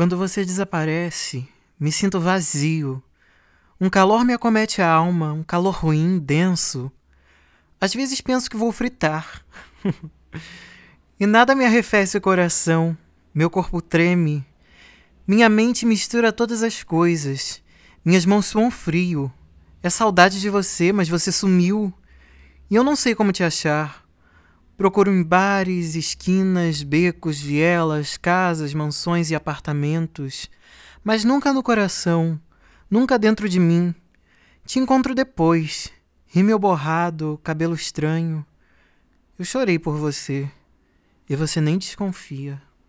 Quando você desaparece, me sinto vazio. Um calor me acomete a alma, um calor ruim, denso. Às vezes penso que vou fritar. e nada me arrefece o coração. Meu corpo treme. Minha mente mistura todas as coisas. Minhas mãos suam frio. É saudade de você, mas você sumiu. E eu não sei como te achar. Procuro em bares, esquinas, becos, vielas, casas, mansões e apartamentos, mas nunca no coração, nunca dentro de mim. Te encontro depois, rímel borrado, cabelo estranho. Eu chorei por você, e você nem desconfia.